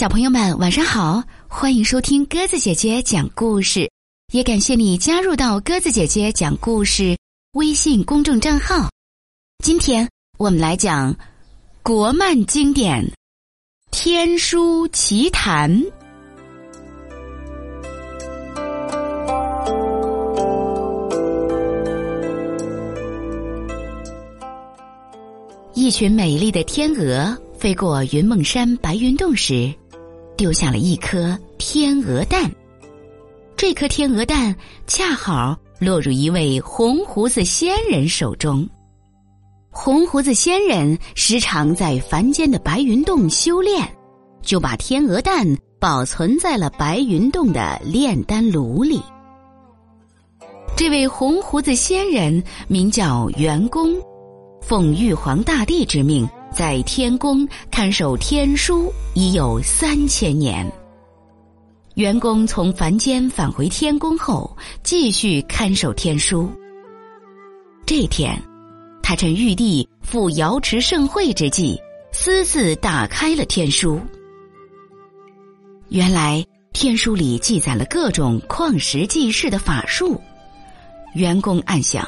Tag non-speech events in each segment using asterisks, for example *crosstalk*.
小朋友们，晚上好！欢迎收听鸽子姐姐讲故事，也感谢你加入到鸽子姐姐讲故事微信公众账号。今天我们来讲国漫经典《天书奇谭》。一群美丽的天鹅飞过云梦山白云洞时。丢下了一颗天鹅蛋，这颗天鹅蛋恰好落入一位红胡子仙人手中。红胡子仙人时常在凡间的白云洞修炼，就把天鹅蛋保存在了白云洞的炼丹炉里。这位红胡子仙人名叫元公，奉玉皇大帝之命。在天宫看守天书已有三千年。元公从凡间返回天宫后，继续看守天书。这天，他趁玉帝赴瑶池盛会之际，私自打开了天书。原来，天书里记载了各种矿石记事的法术。元公暗想。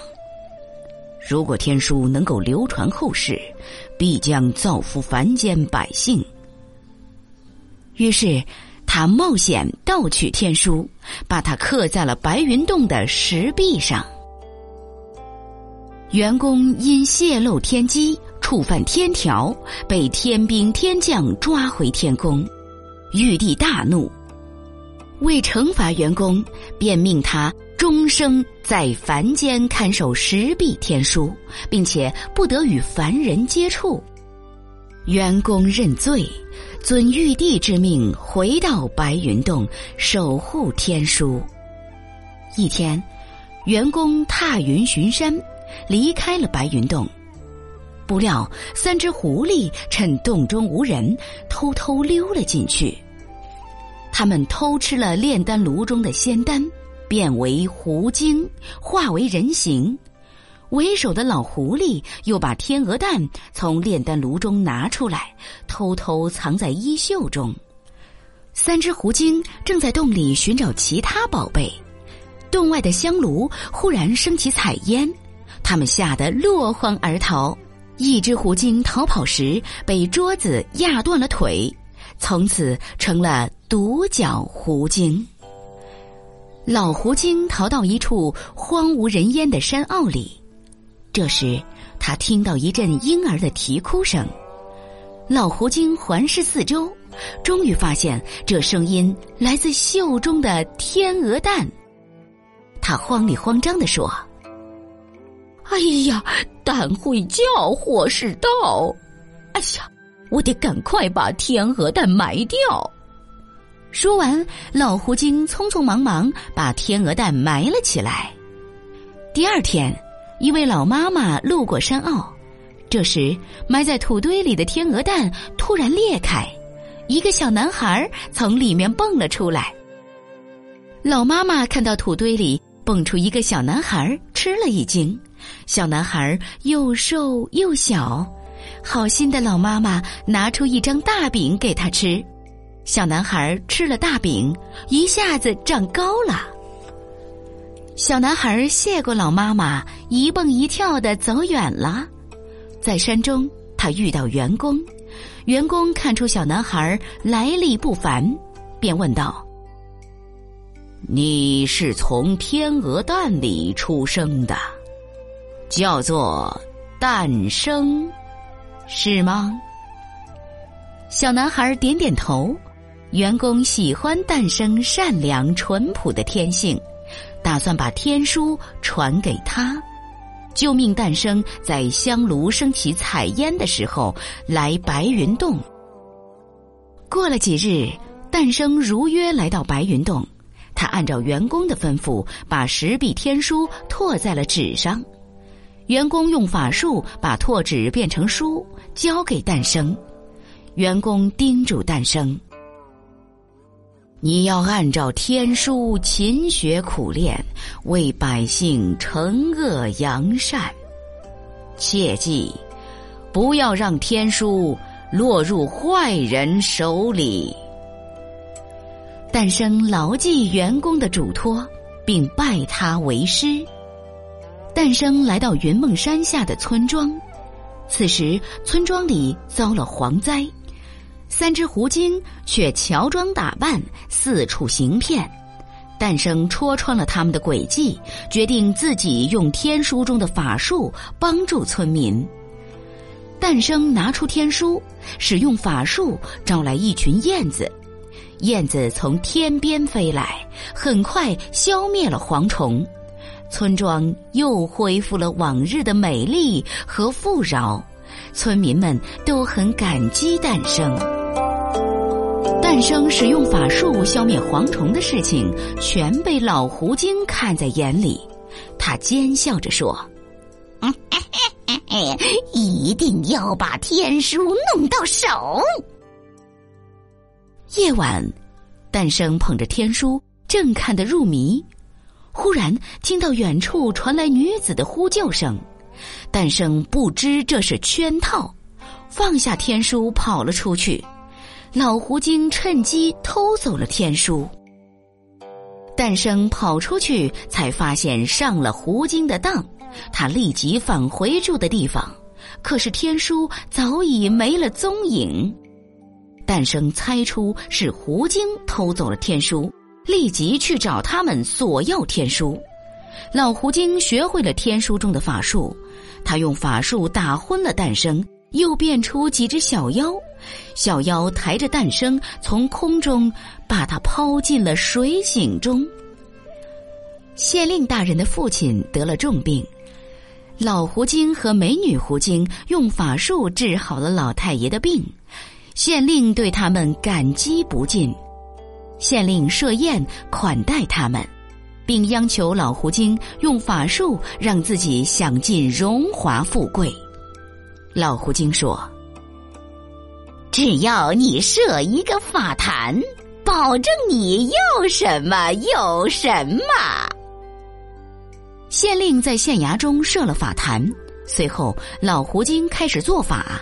如果天书能够流传后世，必将造福凡间百姓。于是，他冒险盗取天书，把它刻在了白云洞的石壁上。员工因泄露天机，触犯天条，被天兵天将抓回天宫。玉帝大怒，为惩罚员工，便命他。终生在凡间看守石壁天书，并且不得与凡人接触。元公认罪，遵玉帝之命回到白云洞守护天书。一天，元公踏云巡山，离开了白云洞，不料三只狐狸趁洞中无人，偷偷溜了进去。他们偷吃了炼丹炉中的仙丹。变为狐精，化为人形。为首的老狐狸又把天鹅蛋从炼丹炉中拿出来，偷偷藏在衣袖中。三只狐精正在洞里寻找其他宝贝，洞外的香炉忽然升起彩烟，他们吓得落荒而逃。一只狐精逃跑时被桌子压断了腿，从此成了独角狐精。老狐精逃到一处荒无人烟的山坳里，这时他听到一阵婴儿的啼哭声。老狐精环视四周，终于发现这声音来自袖中的天鹅蛋。他慌里慌张地说：“哎呀，蛋会叫，祸是到！哎呀，我得赶快把天鹅蛋埋掉。”说完，老狐精匆匆忙忙把天鹅蛋埋了起来。第二天，一位老妈妈路过山坳，这时埋在土堆里的天鹅蛋突然裂开，一个小男孩从里面蹦了出来。老妈妈看到土堆里蹦出一个小男孩，吃了一惊。小男孩又瘦又小，好心的老妈妈拿出一张大饼给他吃。小男孩吃了大饼，一下子长高了。小男孩谢过老妈妈，一蹦一跳的走远了。在山中，他遇到员工，员工看出小男孩来历不凡，便问道：“你是从天鹅蛋里出生的，叫做诞生，是吗？”小男孩点点头。员工喜欢诞生善良淳朴的天性，打算把天书传给他，就命诞生在香炉升起彩烟的时候来白云洞。过了几日，诞生如约来到白云洞，他按照员工的吩咐，把石壁天书拓在了纸上。员工用法术把拓纸变成书，交给诞生。员工叮嘱诞生。你要按照天书勤学苦练，为百姓惩恶扬善。切记，不要让天书落入坏人手里。诞生牢记员工的嘱托，并拜他为师。诞生来到云梦山下的村庄，此时村庄里遭了蝗灾，三只狐精却乔装打扮，四处行骗。诞生戳穿了他们的诡计，决定自己用天书中的法术帮助村民。诞生拿出天书，使用法术招来一群燕子，燕子从天边飞来，很快消灭了蝗虫。村庄又恢复了往日的美丽和富饶，村民们都很感激诞生。诞生使用法术消灭蝗虫的事情，全被老狐精看在眼里。他奸笑着说：“ *laughs* 一定要把天书弄到手。”夜晚，诞生捧着天书，正看得入迷。忽然听到远处传来女子的呼救声，诞生不知这是圈套，放下天书跑了出去。老狐精趁机偷走了天书。诞生跑出去，才发现上了狐精的当，他立即返回住的地方，可是天书早已没了踪影。诞生猜出是狐精偷走了天书。立即去找他们索要天书。老狐精学会了天书中的法术，他用法术打昏了诞生，又变出几只小妖，小妖抬着诞生从空中把他抛进了水井中。县令大人的父亲得了重病，老狐精和美女狐精用法术治好了老太爷的病，县令对他们感激不尽。县令设宴款待他们，并央求老狐精用法术让自己享尽荣华富贵。老狐精说：“只要你设一个法坛，保证你要什么有什么。”县令在县衙中设了法坛，随后老狐精开始做法。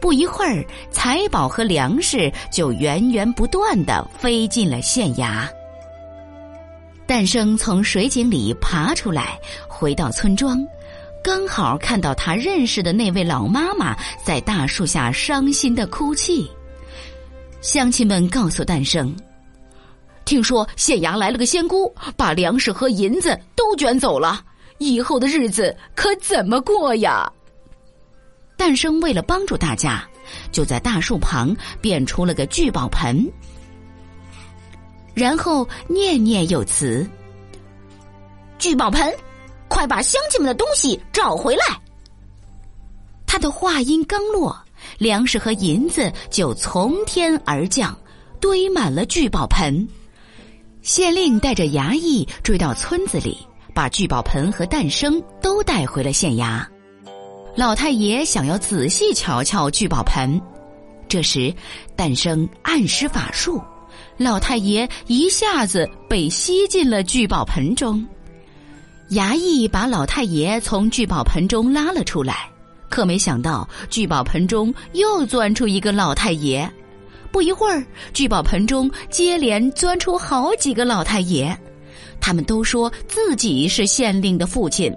不一会儿，财宝和粮食就源源不断的飞进了县衙。诞生从水井里爬出来，回到村庄，刚好看到他认识的那位老妈妈在大树下伤心的哭泣。乡亲们告诉诞生，听说县衙来了个仙姑，把粮食和银子都卷走了，以后的日子可怎么过呀？诞生为了帮助大家，就在大树旁变出了个聚宝盆，然后念念有词：“聚宝盆，快把乡亲们的东西找回来。”他的话音刚落，粮食和银子就从天而降，堆满了聚宝盆。县令带着衙役追到村子里，把聚宝盆和诞生都带回了县衙。老太爷想要仔细瞧瞧聚宝盆，这时诞生暗施法术，老太爷一下子被吸进了聚宝盆中。衙役把老太爷从聚宝盆中拉了出来，可没想到聚宝盆中又钻出一个老太爷。不一会儿，聚宝盆中接连钻出好几个老太爷，他们都说自己是县令的父亲。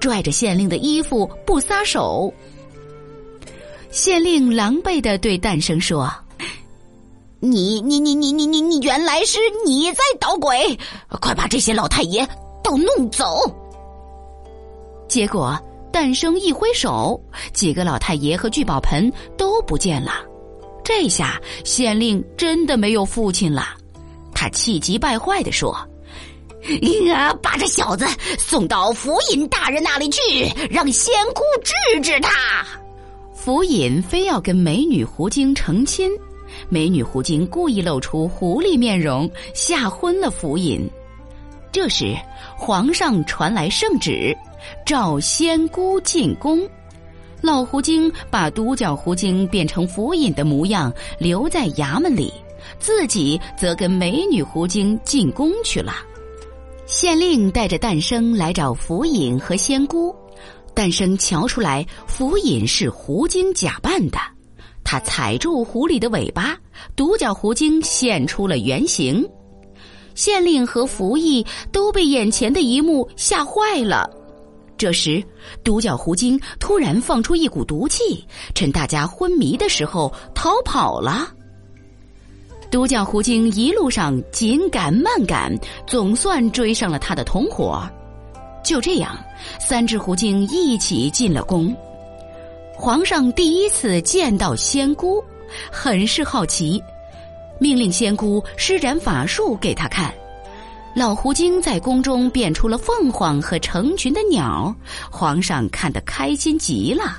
拽着县令的衣服不撒手，县令狼狈的对诞生说：“你你你你你你你原来是你在捣鬼！快把这些老太爷都弄走！”结果诞生一挥手，几个老太爷和聚宝盆都不见了。这下县令真的没有父亲了，他气急败坏的说。呀！把这小子送到府尹大人那里去，让仙姑治治他。府尹非要跟美女狐精成亲，美女狐精故意露出狐狸面容，吓昏了府尹。这时，皇上传来圣旨，召仙姑进宫。老狐精把独角狐精变成府尹的模样，留在衙门里，自己则跟美女狐精进宫去了。县令带着诞生来找府尹和仙姑，诞生瞧出来府尹是狐精假扮的，他踩住狐狸的尾巴，独角狐精现出了原形。县令和仆役都被眼前的一幕吓坏了。这时，独角狐精突然放出一股毒气，趁大家昏迷的时候逃跑了。独角狐精一路上紧赶慢赶，总算追上了他的同伙。就这样，三只狐精一起进了宫。皇上第一次见到仙姑，很是好奇，命令仙姑施展法术给他看。老狐精在宫中变出了凤凰和成群的鸟，皇上看得开心极了。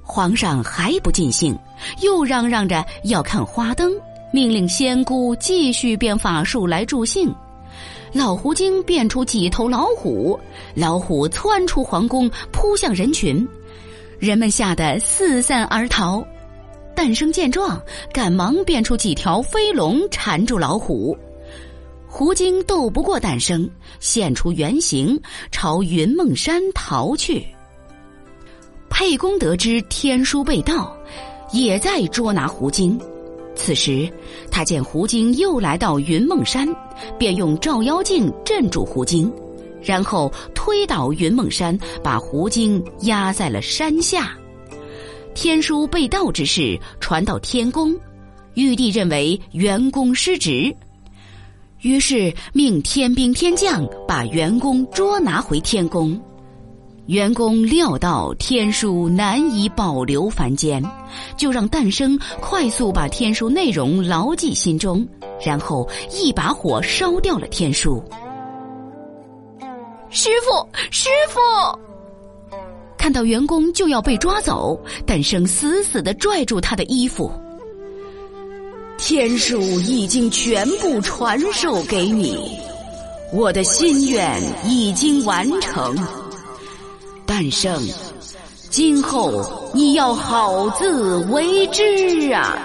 皇上还不尽兴，又嚷嚷着要看花灯，命令仙姑继续变法术来助兴。老狐精变出几头老虎，老虎窜出皇宫，扑向人群，人们吓得四散而逃。诞生见状，赶忙变出几条飞龙缠住老虎。狐精斗不过诞生，现出原形，朝云梦山逃去。沛公得知天书被盗，也在捉拿狐精。此时，他见狐精又来到云梦山，便用照妖镜镇住狐精，然后推倒云梦山，把狐精压在了山下。天书被盗之事传到天宫，玉帝认为元公失职。于是命天兵天将把员工捉拿回天宫，员工料到天书难以保留凡间，就让诞生快速把天书内容牢记心中，然后一把火烧掉了天书。师傅，师傅！看到员工就要被抓走，诞生死死的拽住他的衣服。天书已经全部传授给你，我的心愿已经完成。诞生，今后你要好自为之啊！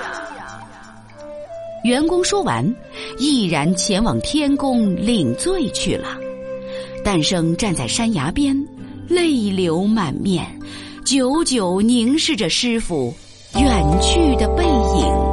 员工说完，毅然前往天宫领罪去了。诞生站在山崖边，泪流满面，久久凝视着师傅远去的背影。